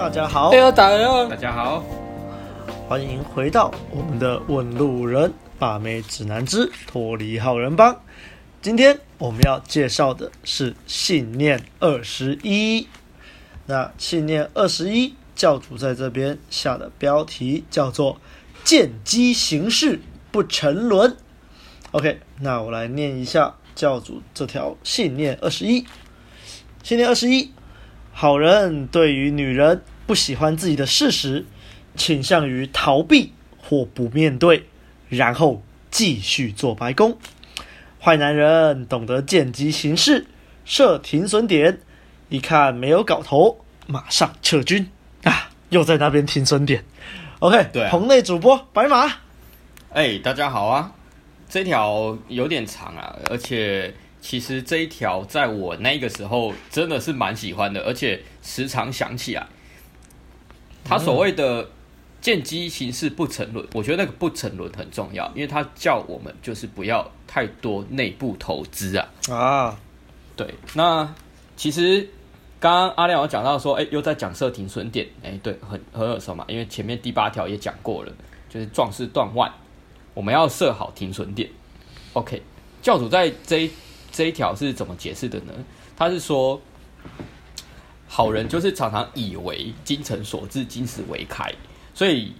大家好，哎呦，打人大家好，欢迎回到我们的问路人把妹指南之脱离好人帮。今天我们要介绍的是信念二十一。那信念二十一，教主在这边下的标题叫做“见机行事，不沉沦”。OK，那我来念一下教主这条信念二十一。信念二十一。好人对于女人不喜欢自己的事实，倾向于逃避或不面对，然后继续做白工。坏男人懂得见机行事，设停损点，一看没有搞头，马上撤军啊！又在那边停损点。OK，对、啊，棚内主播白马，哎，大家好啊！这条有点长啊，而且。其实这一条在我那个时候真的是蛮喜欢的，而且时常想起来。他所谓的“见机行事不沉沦”，我觉得那个“不沉沦”很重要，因为他叫我们就是不要太多内部投资啊。啊，对。那其实刚刚阿亮有讲到说，哎，又在讲设停损点，哎，对，很很耳熟嘛，因为前面第八条也讲过了，就是壮士断腕，我们要设好停损点。OK，教主在这一。这一条是怎么解释的呢？他是说，好人就是常常以为精诚所至，金石为开。所以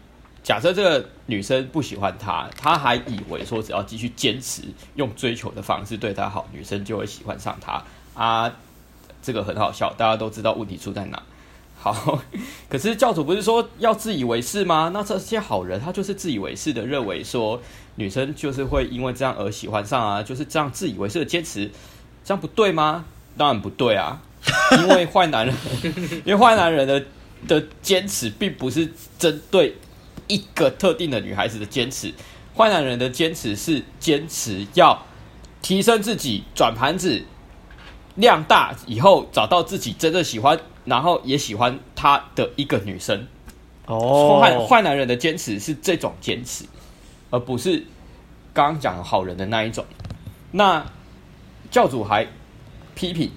假设这个女生不喜欢他，他还以为说只要继续坚持用追求的方式对她好，女生就会喜欢上他啊。这个很好笑，大家都知道问题出在哪。好，可是教主不是说要自以为是吗？那这些好人他就是自以为是的认为说。女生就是会因为这样而喜欢上啊，就是这样自以为是的坚持，这样不对吗？当然不对啊，因为坏男人，因为坏男人的的坚持并不是针对一个特定的女孩子的坚持，坏男人的坚持是坚持要提升自己，转盘子量大以后找到自己真正喜欢，然后也喜欢他的一个女生。哦，坏坏男人的坚持是这种坚持。而不是刚刚讲好人的那一种。那教主还批评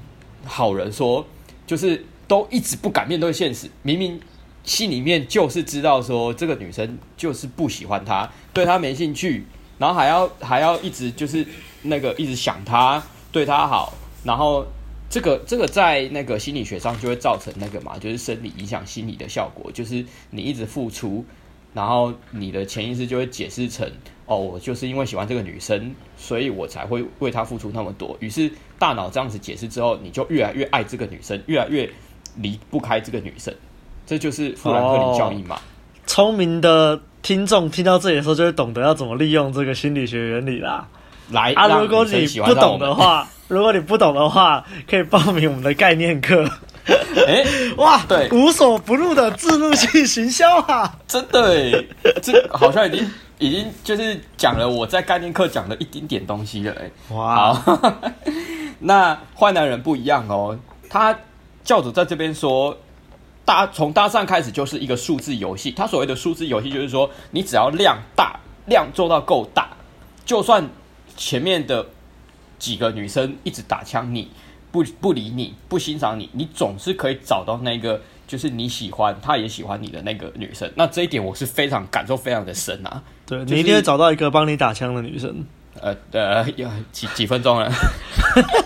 好人说，就是都一直不敢面对现实，明明心里面就是知道说这个女生就是不喜欢他，对他没兴趣，然后还要还要一直就是那个一直想他，对他好，然后这个这个在那个心理学上就会造成那个嘛，就是生理影响心理的效果，就是你一直付出。然后你的潜意识就会解释成，哦，我就是因为喜欢这个女生，所以我才会为她付出那么多。于是大脑这样子解释之后，你就越来越爱这个女生，越来越离不开这个女生。这就是富兰克林效应嘛。聪明的听众听到这里的时候，就会懂得要怎么利用这个心理学原理啦。来啊，如果你不懂的话，如果你不懂的话，可以报名我们的概念课。哎、欸，哇，对，无所不入的自入性行销啊，真的哎，这好像已经已经就是讲了我在概念课讲的一丁点东西了哎，哇，好，那坏男人不一样哦，他教主在这边说，搭从搭讪开始就是一个数字游戏，他所谓的数字游戏就是说，你只要量大，量做到够大，就算前面的几个女生一直打枪你。不不理你，不欣赏你，你总是可以找到那个就是你喜欢，她也喜欢你的那个女生。那这一点我是非常感受非常的深啊。对，你一定会找到一个帮你打枪的女生。呃呃，要几几分钟了？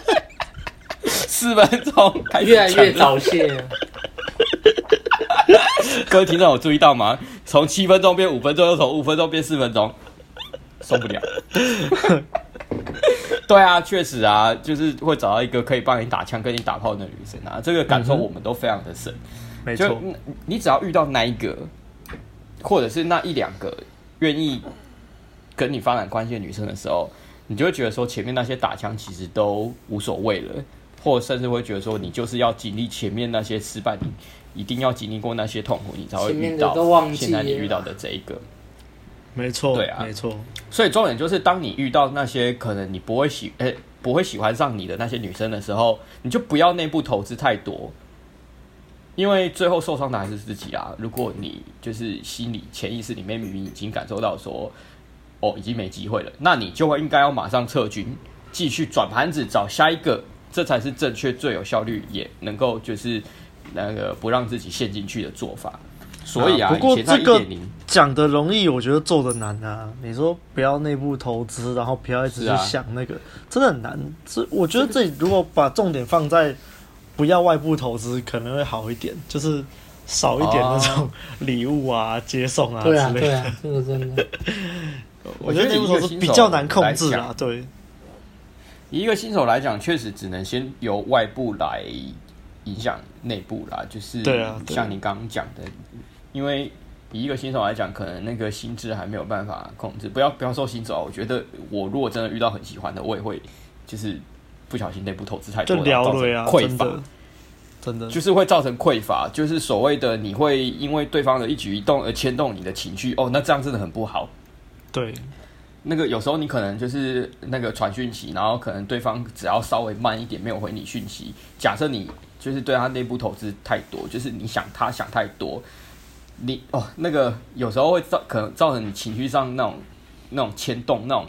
四分钟，越来越早泄。各位听众有注意到吗？从七分钟变五分钟，又从五分钟变四分钟，受不了。对啊，确实啊，就是会找到一个可以帮你打枪、跟你打炮的女生啊，这个感受我们都非常的深。没错，你只要遇到那一个，或者是那一两个愿意跟你发展关系的女生的时候，你就会觉得说前面那些打枪其实都无所谓了，或者甚至会觉得说你就是要经历前面那些失败，你一定要经历过那些痛苦，你才会遇到现在你遇到的这一个。没错，对啊，没错。所以重点就是，当你遇到那些可能你不会喜，诶，不会喜欢上你的那些女生的时候，你就不要内部投资太多，因为最后受伤的还是自己啊。如果你就是心里潜意识里面明明已经感受到说，哦，已经没机会了，那你就会应该要马上撤军，继续转盘子找下一个，这才是正确、最有效率，也能够就是那个不让自己陷进去的做法。所以啊，啊不过这个讲的容易，我觉得做的难啊。你说不要内部投资，然后不要一直去想那个，啊、真的很难。这我觉得这里如果把重点放在不要外部投资，可能会好一点，就是少一点那种礼物啊、接送啊之类的。对啊，这个真的，我觉得内部投资比较难控制啊。对，以一个新手来讲，确实只能先由外部来影响内部啦。就是对啊，像你刚刚讲的。因为以一个新手来讲，可能那个心智还没有办法控制。不要不要说新手，我觉得我如果真的遇到很喜欢的，我也会就是不小心内部投资太多，就了了啊，匮乏，真的就是会造成匮乏，就是所谓的你会因为对方的一举一动而牵动你的情绪哦，那这样真的很不好。对，那个有时候你可能就是那个传讯息，然后可能对方只要稍微慢一点没有回你讯息，假设你就是对他内部投资太多，就是你想他想太多。你哦，那个有时候会造可能造成你情绪上那种那种牵动，那种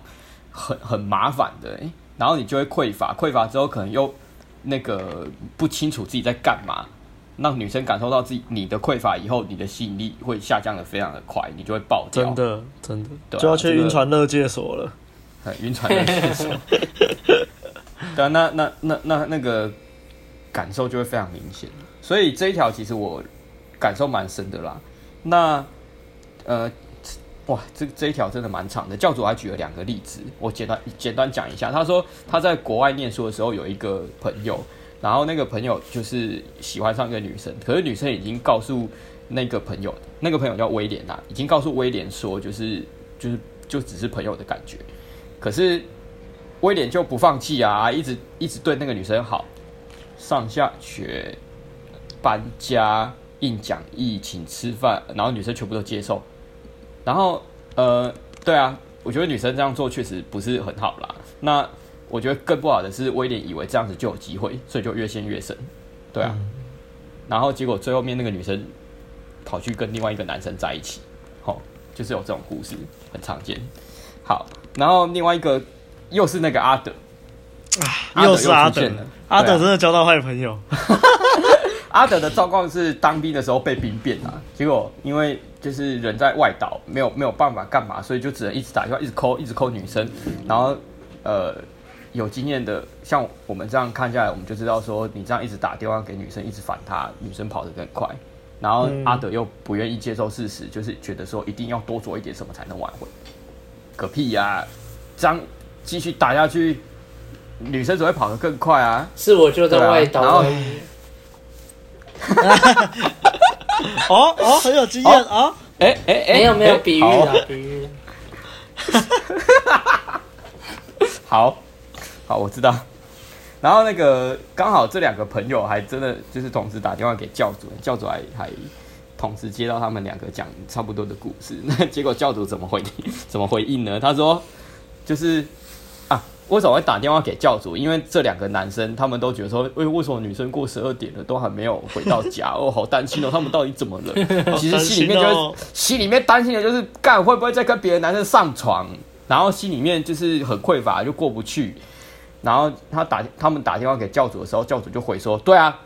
很很麻烦的，欸，然后你就会匮乏，匮乏之后可能又那个不清楚自己在干嘛，让女生感受到自己你的匮乏以后，你的吸引力会下降的非常的快，你就会爆掉，真的真的，就要去晕船乐界所了，晕船乐界所，对啊，那那那那那个感受就会非常明显，所以这一条其实我感受蛮深的啦。那，呃，哇，这这一条真的蛮长的。教主还举了两个例子，我简单简单讲一下。他说他在国外念书的时候有一个朋友，然后那个朋友就是喜欢上一个女生，可是女生已经告诉那个朋友，那个朋友叫威廉啊，已经告诉威廉说，就是就是就只是朋友的感觉。可是威廉就不放弃啊，一直一直对那个女生好，上下学、搬家。印讲义请吃饭，然后女生全部都接受，然后呃，对啊，我觉得女生这样做确实不是很好啦。那我觉得更不好的是，威廉以为这样子就有机会，所以就越陷越深，对啊。嗯、然后结果最后面那个女生跑去跟另外一个男生在一起，哦，就是有这种故事，很常见。好，然后另外一个又是那个阿德，啊、又是阿德，阿德真的交到坏朋友。阿德的状况是当兵的时候被兵变啊，结果因为就是人在外岛，没有没有办法干嘛，所以就只能一直打电话，一直 call，一直 call 女生。然后呃，有经验的，像我们这样看下来，我们就知道说，你这样一直打电话给女生，一直烦她，女生跑得更快。然后阿德又不愿意接受事实，就是觉得说一定要多做一点什么才能挽回。个屁呀！这样继续打下去，女生只会跑得更快啊。是我就在外岛。啊 哦哦，很有经验啊！哎哎哎，没有没有比喻的比喻。好好，我知道。然后那个刚好这两个朋友还真的就是同时打电话给教主，教主还还同时接到他们两个讲差不多的故事。那结果教主怎么回怎么回应呢？他说就是。为什么会打电话给教主？因为这两个男生他们都觉得说，为为什么女生过十二点了都还没有回到家？哦，好担心哦，他们到底怎么了？其实心里面就是心里面担心的就是，干会不会再跟别的男生上床？然后心里面就是很匮乏，就过不去。然后他打他们打电话给教主的时候，教主就回说：对啊，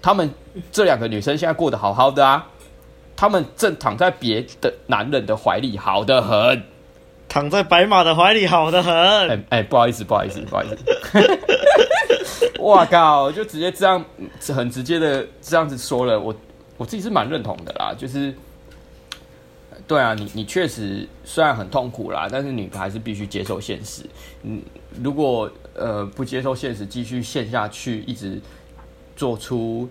他们这两个女生现在过得好好的啊，他们正躺在别的男人的怀里，好得很。躺在白马的怀里，好得很。哎哎、不好意思，不好意思，不好意思。哇靠！就直接这样，很直接的这样子说了，我我自己是蛮认同的啦。就是，对啊，你你确实虽然很痛苦啦，但是你还是必须接受现实。嗯，如果呃不接受现实，继续陷下去，一直做出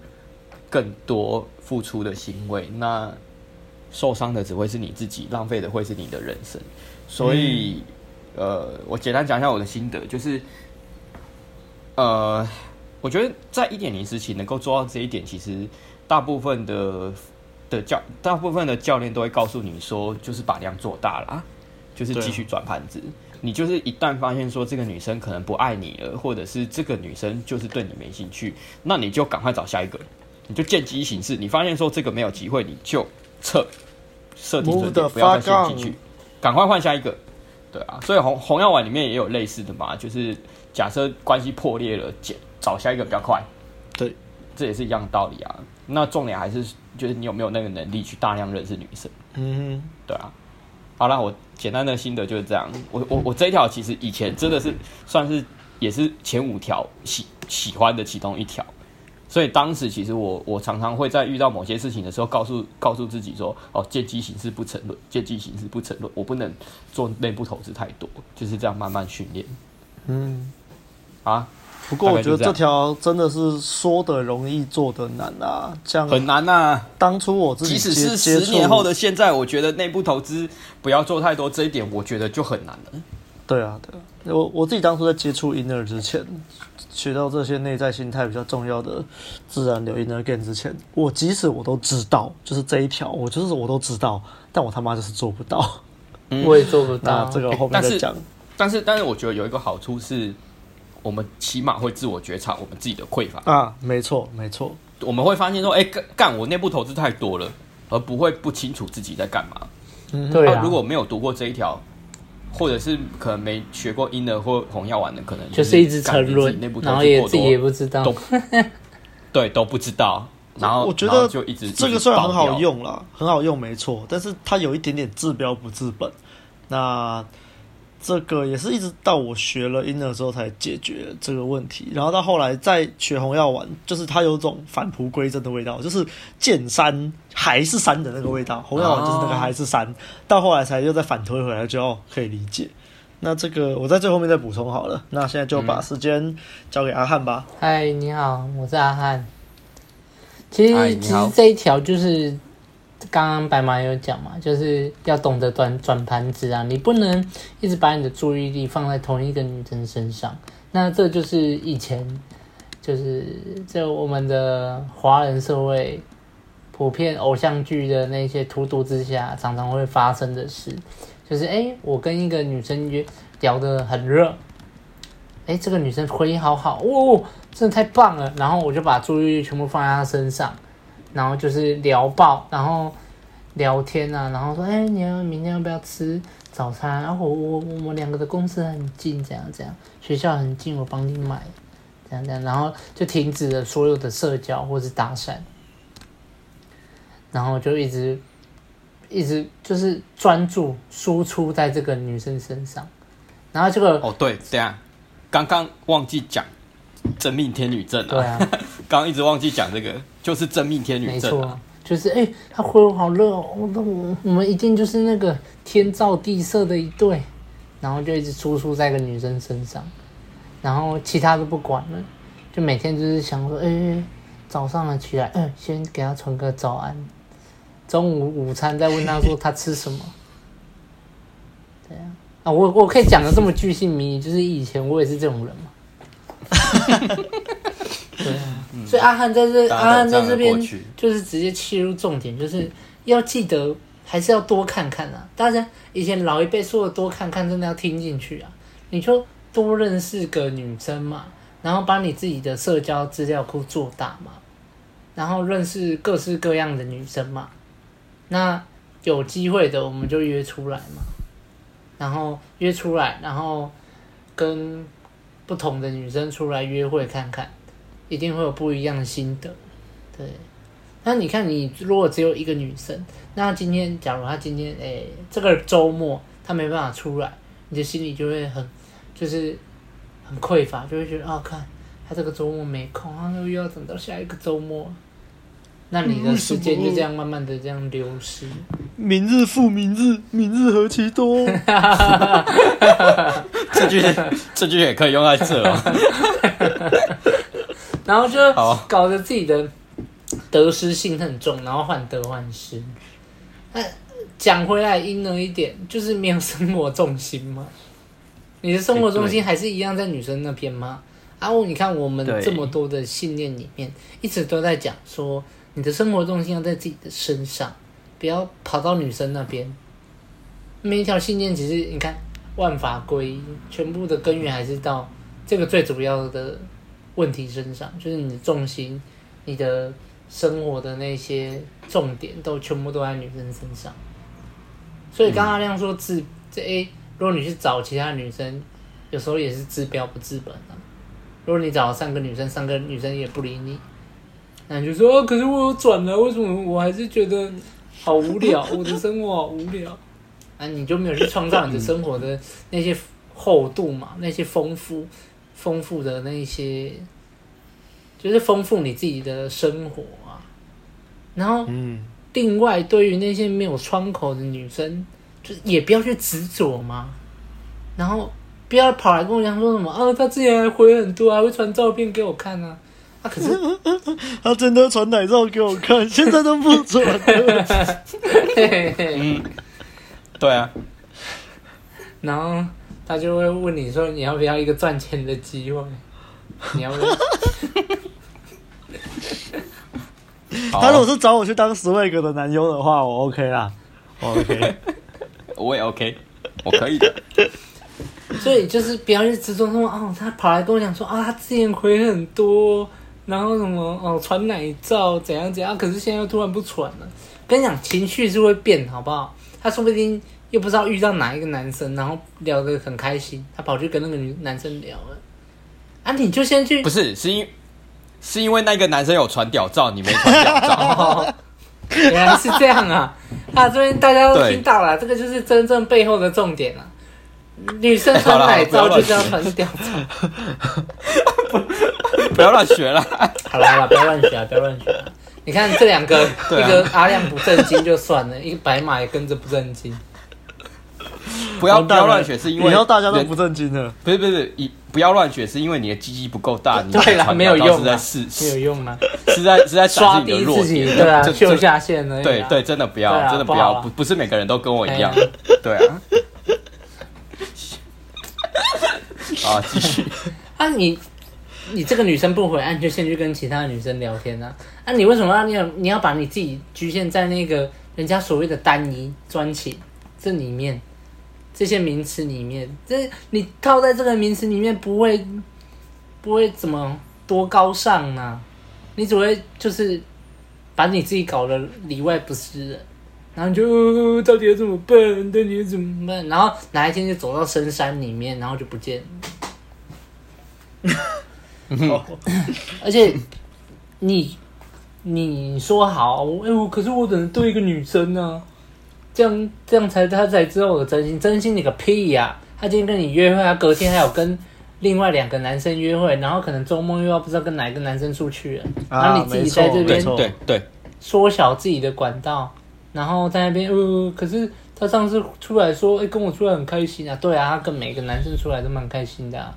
更多付出的行为，那受伤的只会是你自己，浪费的会是你的人生。所以，呃，我简单讲一下我的心得，就是，呃，我觉得在一点零时期能够做到这一点，其实大部分的的教，大部分的教练都会告诉你说，就是把量做大了，就是继续转盘子。你就是一旦发现说这个女生可能不爱你了，或者是这个女生就是对你没兴趣，那你就赶快找下一个，你就见机行事。你发现说这个没有机会，你就撤，设定准点，不要再陷进去。赶快换下一个，对啊，所以红红药丸里面也有类似的嘛，就是假设关系破裂了，找找下一个比较快，对，这也是一样的道理啊。那重点还是就是你有没有那个能力去大量认识女生。嗯，对啊。好啦，我简单的心得就是这样。我我我这一条其实以前真的是算是也是前五条喜喜欢的其中一条。所以当时其实我我常常会在遇到某些事情的时候告，诉告诉自己说：哦，见机行事不沉沦，见机行事不沉沦。我不能做内部投资太多，就是这样慢慢训练。嗯，啊，不过我觉得这条真的是说的容易，做的难啊，这样很难呐、啊。当初我自己即使是十年后的现在，我觉得内部投资不要做太多，这一点我觉得就很难了。对啊，对啊，我我自己当初在接触 inner 之前。学到这些内在心态比较重要的自然流 inner game 之前，我即使我都知道，就是这一条，我就是我都知道，但我他妈就是做不到。嗯、我也做不到。这个后面再讲、欸。但是，但是，我觉得有一个好处是，我们起码会自我觉察我们自己的匮乏啊。没错，没错。我们会发现说，哎、欸，干干我内部投资太多了，而不会不清楚自己在干嘛。嗯，对啊。如果没有读过这一条。或者是可能没学过英的或红药丸的，可能就是一直沉沦，然后也自己也不知道，都 对都不知道。然后我觉得就一直这个虽然很好用啦，很好用没错，但是它有一点点治标不治本。那。这个也是一直到我学了 inner 之后才解决这个问题，然后到后来再学红药丸，就是它有种返璞归真的味道，就是见山还是山的那个味道。红药丸就是那个还是山，哦、到后来才又再反推回来，就要可以理解。那这个我在最后面再补充好了。那现在就把时间交给阿汉吧。嗨、嗯，你好，我是阿汉。其实其实这一条就是。刚刚白马有讲嘛，就是要懂得转转盘子啊，你不能一直把你的注意力放在同一个女生身上。那这就是以前，就是在我们的华人社会普遍偶像剧的那些荼毒之下，常常会发生的事，就是哎，我跟一个女生约聊得很热，哎，这个女生回应好好，哦，真的太棒了，然后我就把注意力全部放在她身上。然后就是聊爆，然后聊天啊，然后说，哎，你要明天要不要吃早餐？然后我我我们两个的公司很近，这样这样，学校很近，我帮你买，这样这样，然后就停止了所有的社交或是搭讪，然后就一直一直就是专注输出在这个女生身上，然后这个哦对，这样刚刚忘记讲。真命天女症啊！对啊，刚刚一直忘记讲这个，就是真命天女症啊。就是哎、欸，他回我好热哦，我我我们一定就是那个天造地设的一对，然后就一直输出在一个女生身上，然后其他都不管了，就每天就是想说，哎、欸，早上了起来，嗯、欸，先给他传个早安，中午午餐再问他说他吃什么，对啊，啊，我我可以讲的这么巨细靡遗，就是以前我也是这种人嘛。对啊，所以阿汉在这，阿汉在这边就是直接切入重点，就是要记得还是要多看看啊。大家以前老一辈说的多看看，真的要听进去啊。你就多认识个女生嘛，然后把你自己的社交资料库做大嘛，然后认识各式各样的女生嘛。那有机会的我们就约出来嘛，然后约出来，然后跟。不同的女生出来约会看看，一定会有不一样的心得。对，那你看，你如果只有一个女生，那今天假如她今天诶、这个周末她没办法出来，你的心里就会很就是很匮乏，就会觉得啊，看她这个周末没空，啊，又要等到下一个周末。那你的时间就这样慢慢的这样流失。明日复明日，明日何其多。这句这句也可以用在这哦。然后就搞得自己的得失心很重，然后患得患失。那讲回来阴了一点，就是没有生活重心嘛。你的生活重心还是一样在女生那边吗？啊，你看我们这么多的信念里面，一直都在讲说。你的生活重心要在自己的身上，不要跑到女生那边。每一条信念，其实你看，万法归一，全部的根源还是到这个最主要的问题身上，就是你的重心，你的生活的那些重点，都全部都在女生身上。所以刚刚阿亮说治这 A，如果你去找其他女生，有时候也是治标不治本啊。如果你找了三个女生，三个女生也不理你。那你就说、哦，可是我有转了，为什么我还是觉得好无聊？我的生活好无聊。啊，你就没有去创造你的生活的那些厚度嘛？那些丰富、丰富的那些，就是丰富你自己的生活啊。然后，嗯，另外对于那些没有窗口的女生，就是也不要去执着嘛。然后不要跑来跟我讲说什么啊，她之前还回很多，还会传照片给我看啊。啊！可是 他真的传奶照给我看，现在都不传了。嗯，对啊。然后他就会问你说：“你要不要一个赚钱的机会？你要不要？”他如果是找我去当 swag 的男优的话，我 OK 啦，我 OK，我也 OK，我可以的。所以就是不要去执着说哦，他跑来跟我讲说啊，他之前亏很多。然后什么哦，传奶照怎样怎样，可是现在又突然不传了。跟你讲，情绪是会变，好不好？他说不定又不知道遇到哪一个男生，然后聊得很开心，他跑去跟那个女男生聊了。啊，你就先去，不是，是因是因为那个男生有传屌照，你没传屌照。哦，原来是这样啊！啊，这边大家都听到了，这个就是真正背后的重点啊。女生传奶罩就是要传屌照。不要乱学了。好了好了，不要乱学啊！不要乱学啊！你看这两个，啊、一个阿亮不正经就算了，一个白马也跟着不正经。不要不要乱学，是因为以后大家都不正经了。不是不是，不不要乱学，是因为你的鸡鸡不够大。你 对了，没有用，在试，没有用吗？是在是在刷低自己，对啊，就下线了。对对，真的不要，真的不要，不不是每个人都跟我一样。对啊。啊，继续。啊，你。你这个女生不回，你就先去跟其他女生聊天啊。那、啊、你为什么要你要你要把你自己局限在那个人家所谓的单一专情这里面，这些名词里面？这你套在这个名词里面不会不会怎么多高尚呢、你只会就是把你自己搞得里外不是人，然后就、到底要怎么办？到底要怎么办？然后哪一天就走到深山里面，然后就不见了。而且你你说好，哎、欸，我可是我只能对一个女生呢、啊，这样这样才他才知道我的真心，真心你个屁呀、啊！他今天跟你约会，他隔天还有跟另外两个男生约会，然后可能周末又要不知道跟哪一个男生出去了，啊、然后你自己在这边对对缩小自己的管道，然后在那边呃，可是他上次出来说，哎、欸，跟我出来很开心啊，对啊，他跟每个男生出来都蛮开心的、啊。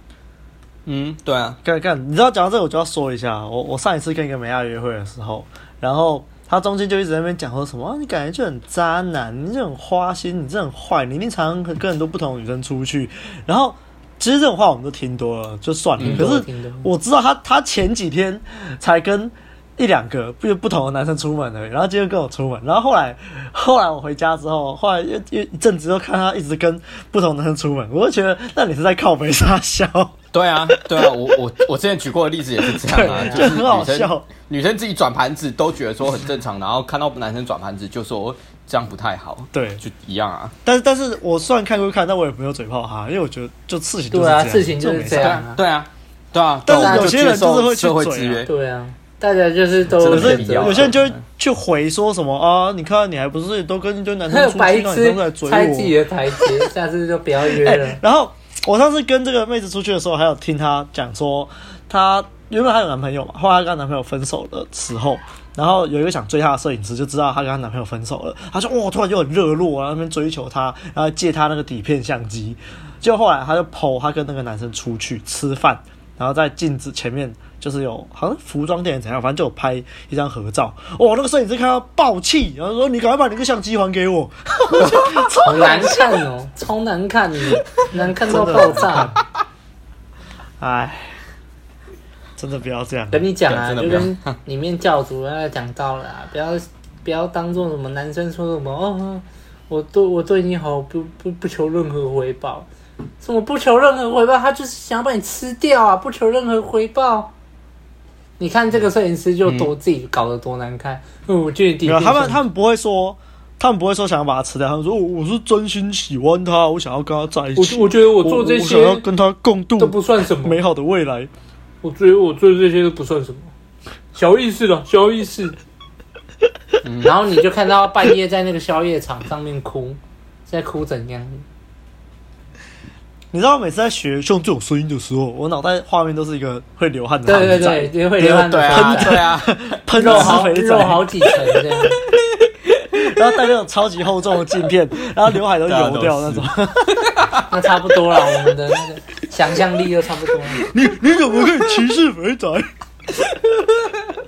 嗯，对啊，干干，你知道讲到这个，我就要说一下，我我上一次跟一个美亚约会的时候，然后他中间就一直在那边讲说什么，啊、你感觉就很渣男，你这很花心，你这很坏，你一定常常跟很多不同的女生出去，然后其实这种话我们都听多了，就算了。嗯、可是我知道他他前几天才跟一两个不不同的男生出门的，然后今天跟我出门，然后后来后来我回家之后，后来又又一阵子又看他一直跟不同男生出门，我就觉得那你是在靠北撒笑。对啊，对啊，我我我之前举过的例子也是这样啊，就是很好笑。女生自己转盘子都觉得说很正常，然后看到男生转盘子就说这样不太好，对，就一样啊。但是但是我虽然看归看，但我也没有嘴炮他，因为我觉得就事情就是这样，对啊，事情就是这样啊，对啊，对啊。但是有些人就是会去嘴啊，对啊，大家就是都有是有些人就会去回说什么啊，你看你还不是都跟一堆男生出去，那你都在追我，踩自己的台阶，下次就不要约了。然后。我上次跟这个妹子出去的时候，还有听她讲说，她原本她有男朋友嘛，后来她跟她男朋友分手的时候，然后有一个想追她的摄影师就知道她跟她男朋友分手了，她说哇，突然就很热络然后，那边追求她，然后借她那个底片相机，就后来她就 po 她跟那个男生出去吃饭，然后在镜子前面。就是有好像服装店怎样，反正就有拍一张合照。哇，那个摄影师看到爆气，然后说：“你赶快把你个相机还给我。”好难看哦，超难看的，难看到爆炸。哎，真的不要这样。跟你讲啊，就跟里面教主要讲到了，啊不要不要当做什么男生说什么哦，我对我对你好，不不不求任何回报。什么不求任何回报？他就是想要把你吃掉啊！不求任何回报。你看这个摄影师就多自己搞得多难看，嗯，我觉得他们他们不会说，他们不会说想要把他吃掉，他们说我是真心喜欢他，我想要跟他在一起。我我觉得我做这些，想要跟他共度都不算什么美好的未来。我觉得我做这些都不算什么。小意思了，小意思。嗯、然后你就看到半夜在那个宵夜场上面哭，在哭怎样？你知道，每次在学像这种声音的时候，我脑袋画面都是一个会流汗的对对对对，会流汗的喷对啊，喷 肉好肉好几层这样，然后戴那种超级厚重的镜片，然后刘海都油掉那种。那差不多了，我们的那个想象力又差不多了。你你怎么可以歧视肥仔？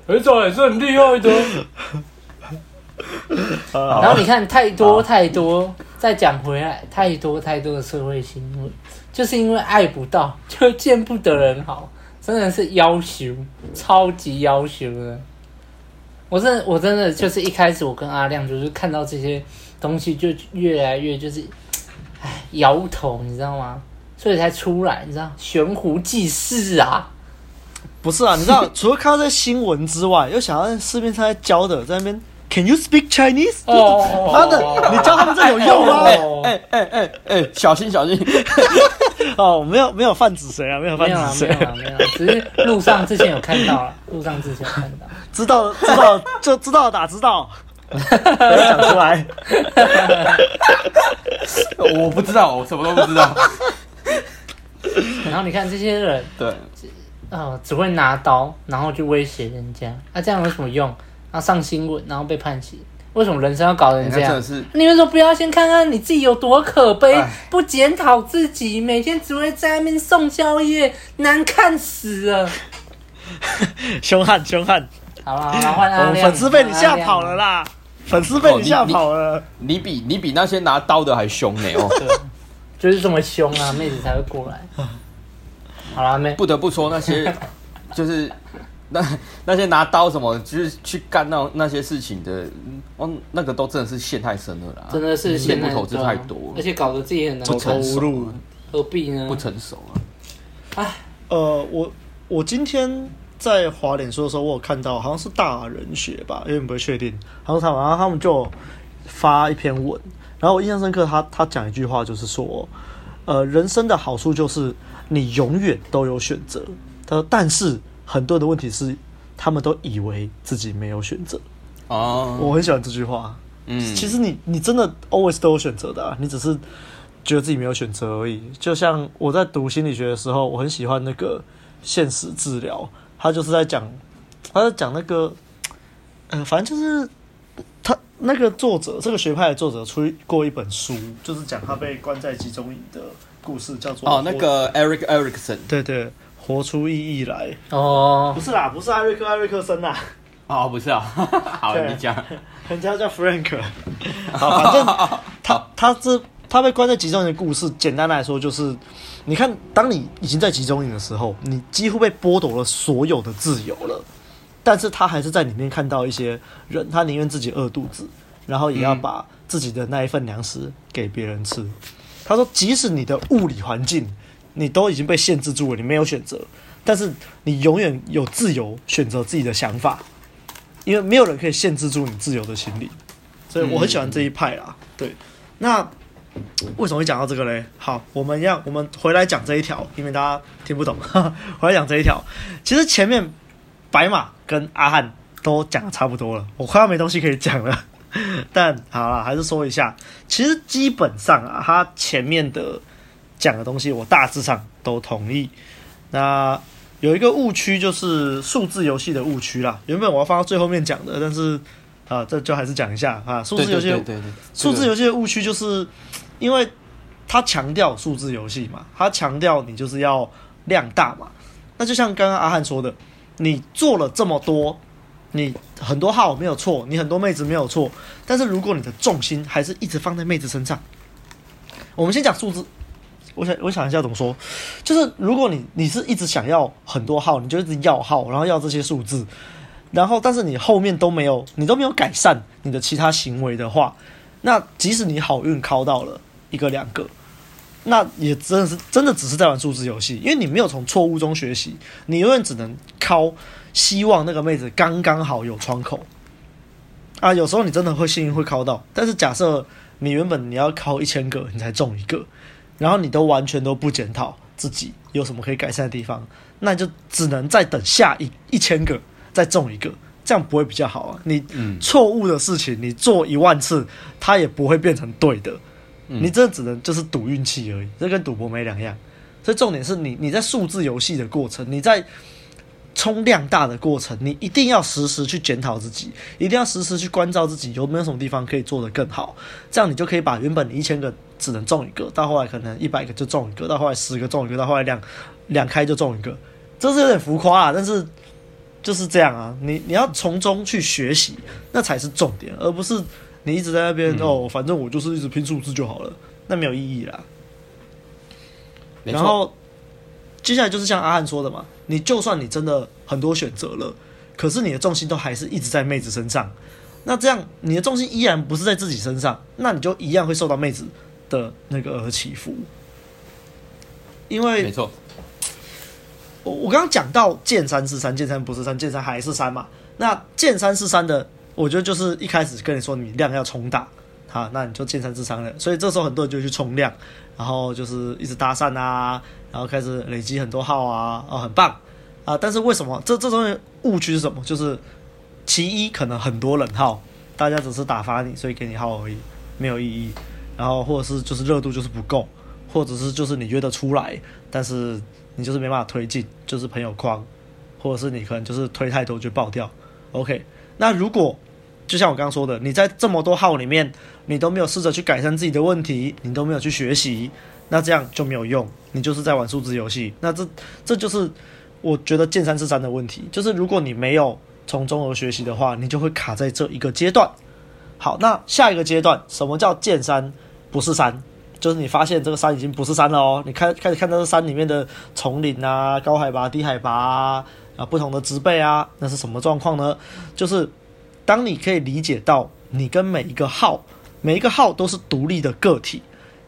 肥仔也是很厉害的。然后你看，太多太多，再讲回来，太多太多的社会新闻，就是因为爱不到，就见不得人好，真的是要求，超级要求的。我真的，我真的就是一开始我跟阿亮就是看到这些东西，就越来越就是，哎，摇头，你知道吗？所以才出来，你知道，悬壶济世啊。不是啊，你知道，除了看到这新闻之外，又想到市面上在教的，在那边。Can you speak Chinese？哦，妈的，你教他们这有用吗？哎哎哎哎，小心小心！哦，没有没有泛指谁啊，没有泛指谁，没有啊没有，只是路上之前有看到了，路上之前有看到，知道知道就知道打知道，不要讲出来。我不知道，我什么都不知道。然后你看这些人，对，哦，只会拿刀，然后去威胁人家，那这样有什么用？然后上新闻，然后被判刑。为什么人生要搞成这样？欸、你们说不要先看看你自己有多可悲，不检讨自己，每天只会在外面送宵夜，难看死了。凶悍凶悍！好了好了，换阿亮。粉丝被你吓跑了啦！粉丝被你吓跑了。你，比你比那些拿刀的还凶呢哦！就是这么凶啊，妹子才会过来。好了，妹。不得不说那些就是。那 那些拿刀什么，就是去干那那些事情的，哦，那个都真的是陷太深了啦，真的是陷不投资太多，而且搞得自己很难不成熟，何必呢？不成熟啊！哎，呃，我我今天在滑脸书的时候，我有看到好像是大人学吧，有点不确定。然后他们，然后他们就发一篇文，然后我印象深刻他，他他讲一句话，就是说，呃，人生的好处就是你永远都有选择。他说，但是。很多的问题是，他们都以为自己没有选择。哦，我很喜欢这句话。嗯，其实你你真的 always 都有选择的啊，你只是觉得自己没有选择而已。就像我在读心理学的时候，我很喜欢那个现实治疗，他就是在讲，他在讲那个，呃，反正就是他那个作者，这个学派的作者出过一本书，就是讲他被关在集中营的故事，叫做哦，那个 Erik Erikson，对对。活出意义来。哦，不是啦，不是艾瑞克艾瑞克森呐，哦，不是啊，好，你讲，人家叫 Frank，好，反正他他这他被关在集中营的故事，简单来说就是，你看，当你已经在集中营的时候，你几乎被剥夺了所有的自由了，但是他还是在里面看到一些人，他宁愿自己饿肚子，然后也要把自己的那一份粮食给别人吃。嗯、他说，即使你的物理环境。你都已经被限制住了，你没有选择，但是你永远有自由选择自己的想法，因为没有人可以限制住你自由的心理，所以我很喜欢这一派啦。对，那为什么会讲到这个嘞？好，我们要我们回来讲这一条，因为大家听不懂，呵 呵回来讲这一条。其实前面白马跟阿汉都讲的差不多了，我快要没东西可以讲了。但好了，还是说一下，其实基本上啊，他前面的。讲的东西我大致上都同意。那有一个误区就是数字游戏的误区啦。原本我要放到最后面讲的，但是啊，这就还是讲一下啊。数字游戏，数字游戏的误区就是，因为他强调数字游戏嘛，他强调你就是要量大嘛。那就像刚刚阿汉说的，你做了这么多，你很多号没有错，你很多妹子没有错，但是如果你的重心还是一直放在妹子身上，我们先讲数字。我想，我想一下怎么说，就是如果你你是一直想要很多号，你就一直要号，然后要这些数字，然后但是你后面都没有，你都没有改善你的其他行为的话，那即使你好运靠到了一个两个，那也真的是真的只是在玩数字游戏，因为你没有从错误中学习，你永远只能靠希望那个妹子刚刚好有窗口啊，有时候你真的会幸运会靠到，但是假设你原本你要靠一千个，你才中一个。然后你都完全都不检讨自己有什么可以改善的地方，那你就只能再等下一一千个，再中一个，这样不会比较好啊？你错误的事情你做一万次，它也不会变成对的。你这只能就是赌运气而已，这跟赌博没两样。所以重点是你你在数字游戏的过程，你在冲量大的过程，你一定要时时去检讨自己，一定要时时去关照自己有没有什么地方可以做得更好。这样你就可以把原本你一千个只能中一个，到后来可能一百个就中一个，到后来十个中一个，到后来两两开就中一个。这是有点浮夸啊，但是就是这样啊。你你要从中去学习，那才是重点，而不是。你一直在那边、嗯、哦，反正我就是一直拼数字就好了，那没有意义啦。然后接下来就是像阿汉说的嘛，你就算你真的很多选择了，可是你的重心都还是一直在妹子身上，那这样你的重心依然不是在自己身上，那你就一样会受到妹子的那个而起伏。因为没错，我我刚刚讲到剑山是山，剑山不是山，剑山还是山嘛。那剑山是山的。我觉得就是一开始跟你说你量要冲大，好，那你就剑山是山了。所以这时候很多人就去冲量，然后就是一直搭讪啊，然后开始累积很多号啊，哦，很棒啊。但是为什么这这种误区是什么？就是其一可能很多人号，大家只是打发你，所以给你号而已，没有意义。然后或者是就是热度就是不够，或者是就是你约得出来，但是你就是没办法推进，就是朋友框，或者是你可能就是推太多就爆掉。OK，那如果就像我刚刚说的，你在这么多号里面，你都没有试着去改善自己的问题，你都没有去学习，那这样就没有用，你就是在玩数字游戏。那这这就是我觉得见山是山的问题，就是如果你没有从中而学习的话，你就会卡在这一个阶段。好，那下一个阶段，什么叫见山不是山？就是你发现这个山已经不是山了哦，你开开始看到这山里面的丛林啊、高海拔、低海拔啊、啊不同的植被啊，那是什么状况呢？就是。当你可以理解到，你跟每一个号，每一个号都是独立的个体，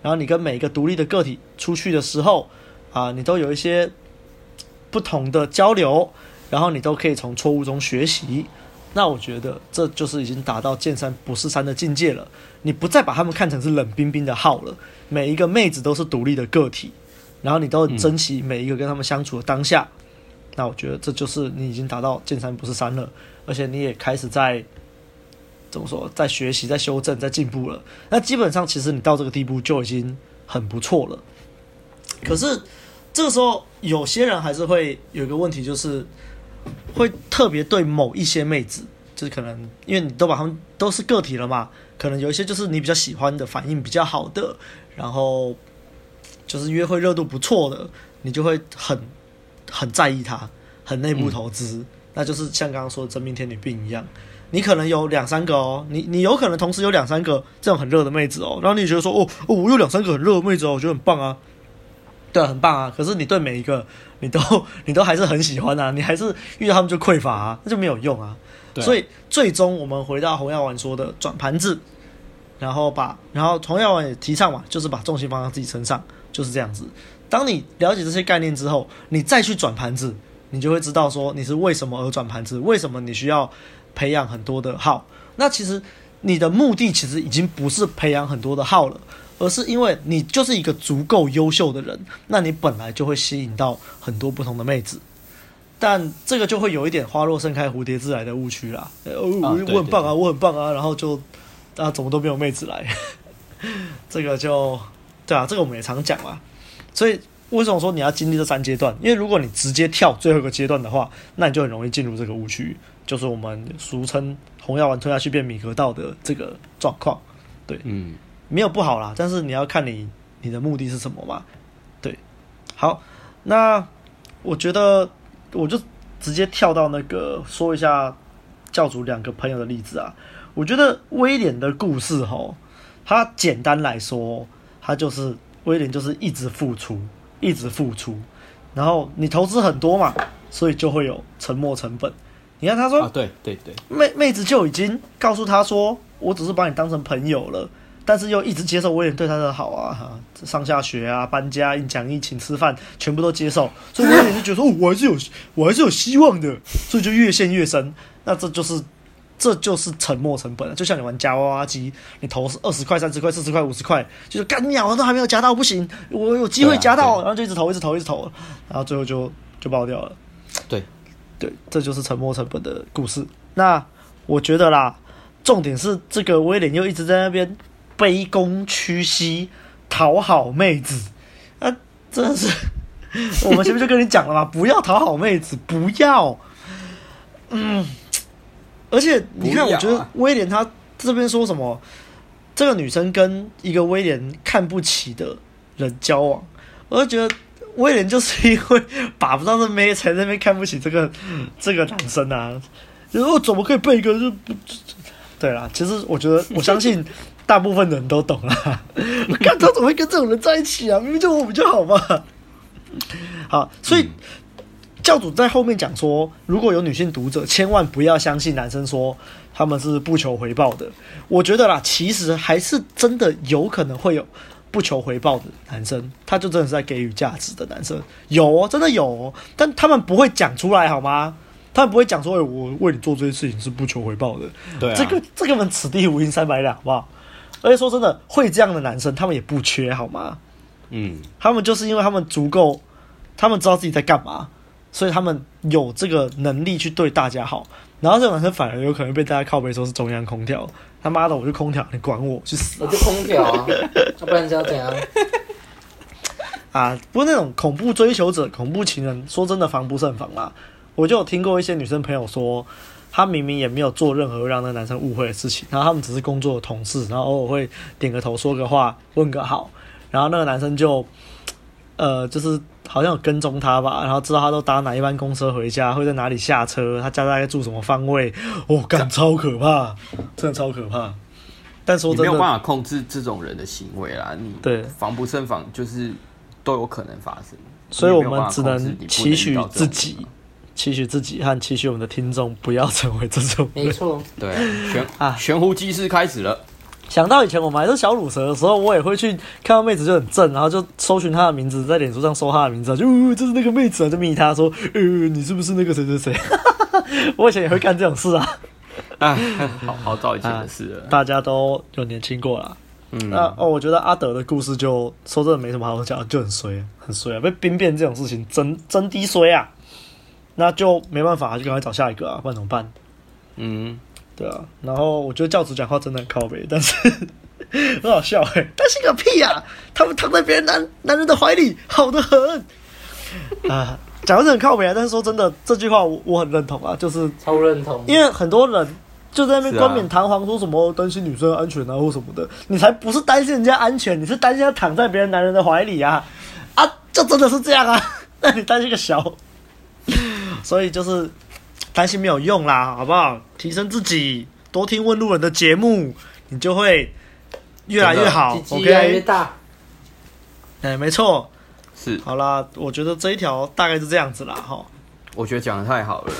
然后你跟每一个独立的个体出去的时候，啊，你都有一些不同的交流，然后你都可以从错误中学习。那我觉得这就是已经达到见山不是山的境界了。你不再把他们看成是冷冰冰的号了，每一个妹子都是独立的个体，然后你都珍惜每一个跟他们相处的当下。嗯。那我觉得这就是你已经达到见山不是山了。而且你也开始在怎么说，在学习、在修正、在进步了。那基本上，其实你到这个地步就已经很不错了。可是这个时候，有些人还是会有一个问题，就是会特别对某一些妹子，就是可能因为你都把他们都是个体了嘛，可能有一些就是你比较喜欢的、反应比较好的，然后就是约会热度不错的，你就会很很在意他，很内部投资。嗯。那就是像刚刚说的真命天女病一样，你可能有两三个哦，你你有可能同时有两三个这种很热的妹子哦，然后你觉得说哦哦，我有两三个很热的妹子哦，我觉得很棒啊，对啊，很棒啊。可是你对每一个你都 你都还是很喜欢啊，你还是遇到他们就匮乏啊，那就没有用啊。对所以最终我们回到洪耀文说的转盘子，然后把然后洪耀文也提倡嘛，就是把重心放到自己身上，就是这样子。当你了解这些概念之后，你再去转盘子。你就会知道说你是为什么而转盘子，为什么你需要培养很多的号。那其实你的目的其实已经不是培养很多的号了，而是因为你就是一个足够优秀的人，那你本来就会吸引到很多不同的妹子。但这个就会有一点花落盛开，蝴蝶自来的误区啦。哦，我很棒啊，我很棒啊，然后就啊怎么都没有妹子来，这个就对啊，这个我们也常讲嘛，所以。为什么说你要经历这三阶段？因为如果你直接跳最后一个阶段的话，那你就很容易进入这个误区，就是我们俗称“红药丸吞下去变米格道”的这个状况。对，嗯，没有不好啦，但是你要看你你的目的是什么嘛。对，好，那我觉得我就直接跳到那个说一下教主两个朋友的例子啊。我觉得威廉的故事齁，他简单来说，他就是威廉就是一直付出。一直付出，然后你投资很多嘛，所以就会有沉没成本。你看他说，啊、对对对，妹妹子就已经告诉他说，我只是把你当成朋友了，但是又一直接受威廉对他的好啊，哈，上下学啊，搬家、印讲义、请吃饭，全部都接受，所以威廉就觉得说，哦，我还是有，我还是有希望的，所以就越陷越深。那这就是。这就是沉没成本，就像你玩夹娃娃机，你投二十块、三十块、四十块、五十块，就是干鸟都还没有夹到，不行，我有机会夹到，啊、然后就一直投，一直投，一直投，然后最后就就爆掉了。对，对，这就是沉没成本的故事。那我觉得啦，重点是这个威廉又一直在那边卑躬屈膝讨好妹子，啊，真的是，我们前面就跟你讲了嘛，不要讨好妹子，不要，嗯，而且你看，我觉得威廉他这边说什么，这个女生跟一个威廉看不起的人交往，我就觉得。威廉就是因为把不到这妹，才在那边看不起这个这个男生啊！然后怎么可以被一个就不？对啦，其实我觉得我相信大部分人都懂啦。我 看他怎么会跟这种人在一起啊？明明就我比较好嘛。好，所以教主在后面讲说，如果有女性读者，千万不要相信男生说他们是不求回报的。我觉得啦，其实还是真的有可能会有。不求回报的男生，他就真的是在给予价值的男生，有哦，真的有哦，但他们不会讲出来，好吗？他们不会讲说，哎，我为你做这些事情是不求回报的。对啊，这个这个门此地无银三百两，好不好？而且说真的，会这样的男生，他们也不缺，好吗？嗯，他们就是因为他们足够，他们知道自己在干嘛，所以他们有这个能力去对大家好。然后这种男生反而有可能被大家靠背说是中央空调。他妈的，我就空调，你管我去死！我就空调啊，要不然要怎样？啊，不过那种恐怖追求者、恐怖情人，说真的防不胜防啦。我就有听过一些女生朋友说，她明明也没有做任何让那个男生误会的事情，然后他们只是工作的同事，然后偶尔会点个头、说个话、问个好，然后那个男生就，呃，就是。好像有跟踪他吧，然后知道他都搭哪一班公车回家，会在哪里下车，他家大概住什么方位，哦，感超可怕，真的超可怕。但说真的，你没有办法控制这种人的行为啦，你对防不胜防，就是都有可能发生。所以我们只能期许自己，期许自己和期许我们的听众不要成为这种。没错，对，悬啊，悬壶济世开始了。想到以前我们还是小乳蛇的时候，我也会去看到妹子就很正，然后就搜寻她的名字，在脸书上搜她的名字，就、呃、就是那个妹子啊，就密她说，呃，你是不是那个谁谁谁？我以前也会干这种事啊，啊，好好早以前的事了，大家都有年轻过了。嗯，那哦，我觉得阿德的故事就说真的没什么好讲，就很衰，很衰啊，被兵变这种事情真真低衰啊，那就没办法，就赶快找下一个啊，不然怎么办？嗯。对啊，然后我觉得教主讲话真的很靠北，但是 很好笑哎，担心个屁呀、啊！他们躺在别人男男人的怀里，好得很 啊，讲的是很靠北啊，但是说真的，这句话我我很认同啊，就是超认同，因为很多人就在那边冠冕堂皇说什么担心女生安全啊或什么的，你才不是担心人家安全，你是担心他躺在别人男人的怀里啊啊，就真的是这样啊，那你担心个小，所以就是。担心没有用啦，好不好？提升自己，多听问路人的节目，你就会越来越好。OK，越来越大。哎，没错，是。好啦，我觉得这一条大概是这样子啦，哈。我觉得讲的太好了。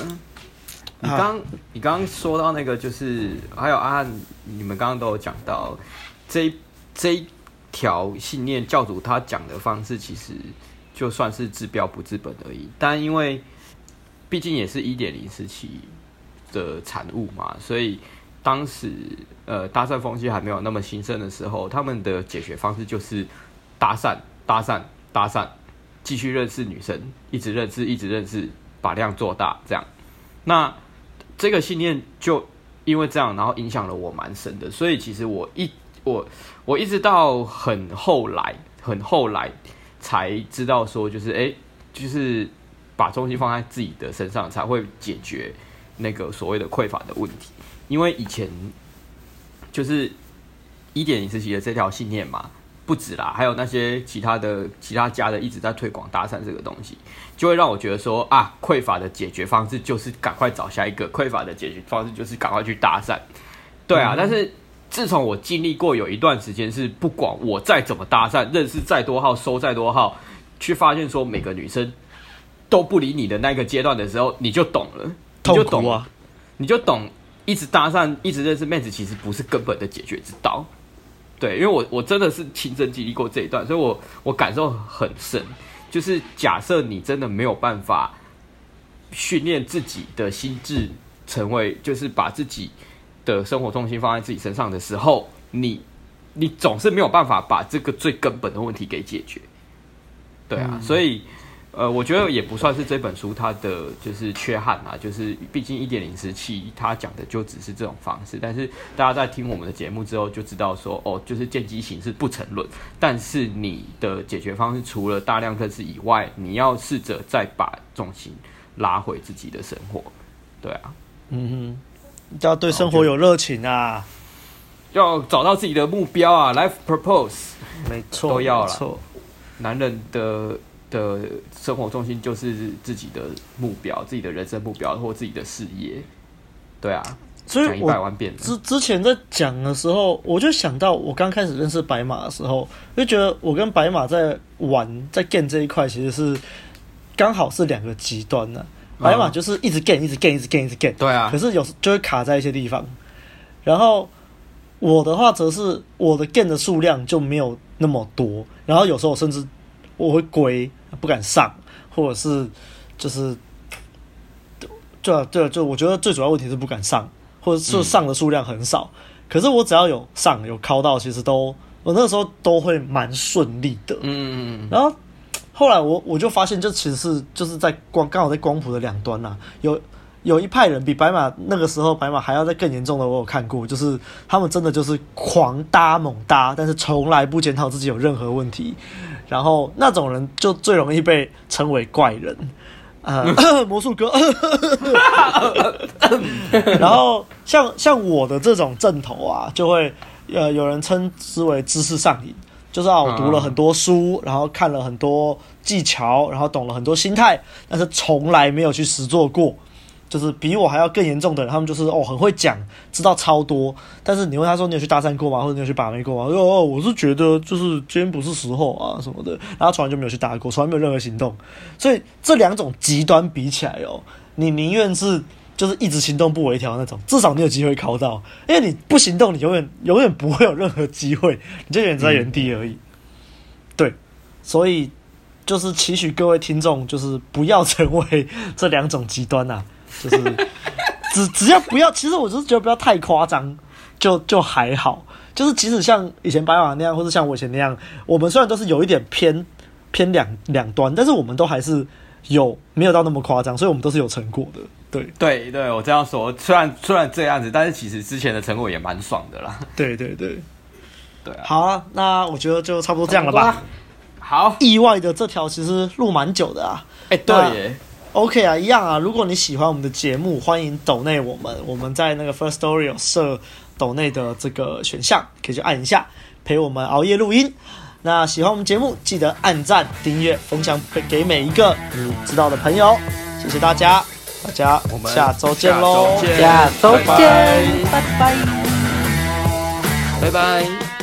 你刚、啊、你刚刚说到那个，就是还有啊，你们刚刚都有讲到这一这一条信念，教主他讲的方式，其实就算是治标不治本而已。但因为毕竟也是一点零时期的产物嘛，所以当时呃搭讪风气还没有那么兴盛的时候，他们的解决方式就是搭讪、搭讪、搭讪，继续认识女生，一直认识、一直认识，把量做大，这样。那这个信念就因为这样，然后影响了我蛮深的。所以其实我一我我一直到很后来、很后来才知道说，就是哎，就是。把重心放在自己的身上，才会解决那个所谓的匮乏的问题。因为以前就是一点零时期的这条信念嘛，不止啦，还有那些其他的其他家的一直在推广搭讪这个东西，就会让我觉得说啊，匮乏的解决方式就是赶快找下一个，匮乏的解决方式就是赶快去搭讪。对啊，嗯、但是自从我经历过有一段时间是不管我再怎么搭讪，认识再多号，收再多号，去发现说每个女生。都不理你的那个阶段的时候，你就懂了，你就懂啊，你就懂，一直搭讪，一直认识妹子，其实不是根本的解决之道。对，因为我我真的是亲身经历过这一段，所以我我感受很深。就是假设你真的没有办法训练自己的心智，成为就是把自己的生活重心放在自己身上的时候，你你总是没有办法把这个最根本的问题给解决。对啊，嗯、所以。呃，我觉得也不算是这本书它的就是缺憾啊，就是毕竟一点零时期它讲的就只是这种方式，但是大家在听我们的节目之后就知道说，哦，就是见机行事不成论，但是你的解决方式除了大量测试以外，你要试着再把重心拉回自己的生活，对啊，嗯哼，要对生活有热情啊，要找到自己的目标啊，life purpose，没错，都要了，错，男人的。的生活重心就是自己的目标，自己的人生目标或自己的事业，对啊，所以我一百万遍。之之前在讲的时候，我就想到我刚开始认识白马的时候，就觉得我跟白马在玩在 game 这一块，其实是刚好是两个极端呢、啊。白马就是一直 game，一直 game，一直 game，一直 game，对啊。可是有时就会卡在一些地方。然后我的话，则是我的 game 的数量就没有那么多，然后有时候甚至我会归。不敢上，或者是就是，就就就我觉得最主要问题是不敢上，或者是上的数量很少。嗯、可是我只要有上有考到，其实都我那个时候都会蛮顺利的。嗯嗯嗯。然后后来我我就发现，这其实是就是在光刚好在光谱的两端呐、啊，有有一派人比白马那个时候白马还要再更严重的，我有看过，就是他们真的就是狂搭猛搭，但是从来不检讨自己有任何问题。然后那种人就最容易被称为怪人，呃，魔术哥。然后像像我的这种阵头啊，就会呃有人称之为知识上瘾，就是啊，我读了很多书，然后看了很多技巧，然后懂了很多心态，但是从来没有去实做过。就是比我还要更严重的人，他们就是哦很会讲，知道超多。但是你问他说，你有去搭讪过吗？或者你有去把妹过吗？哦哦，我是觉得就是今天不是时候啊什么的。然后从来就没有去搭过，从来没有任何行动。所以这两种极端比起来哦，你宁愿是就是一直行动不微调那种，至少你有机会考到。因为你不行动，你永远永远不会有任何机会，你就永远在原地而已。嗯、对，所以就是期许各位听众，就是不要成为这两种极端呐、啊。就是只只要不要，其实我就是觉得不要太夸张，就就还好。就是即使像以前白马那样，或者像我以前那样，我们虽然都是有一点偏偏两两端，但是我们都还是有没有到那么夸张，所以我们都是有成果的。对对对，我这样说，虽然虽然这样子，但是其实之前的成果也蛮爽的啦。对对对 对啊，好啊，那我觉得就差不多这样了吧。好，意外的这条其实录蛮久的啊。哎、欸，对耶。OK 啊，一样啊。如果你喜欢我们的节目，欢迎抖内我们。我们在那个 First Story 有设抖内的这个选项，可以去按一下，陪我们熬夜录音。那喜欢我们节目，记得按赞、订阅、分享给每一个你知道的朋友。谢谢大家，大家我们下周见喽！下周见，拜拜，拜拜。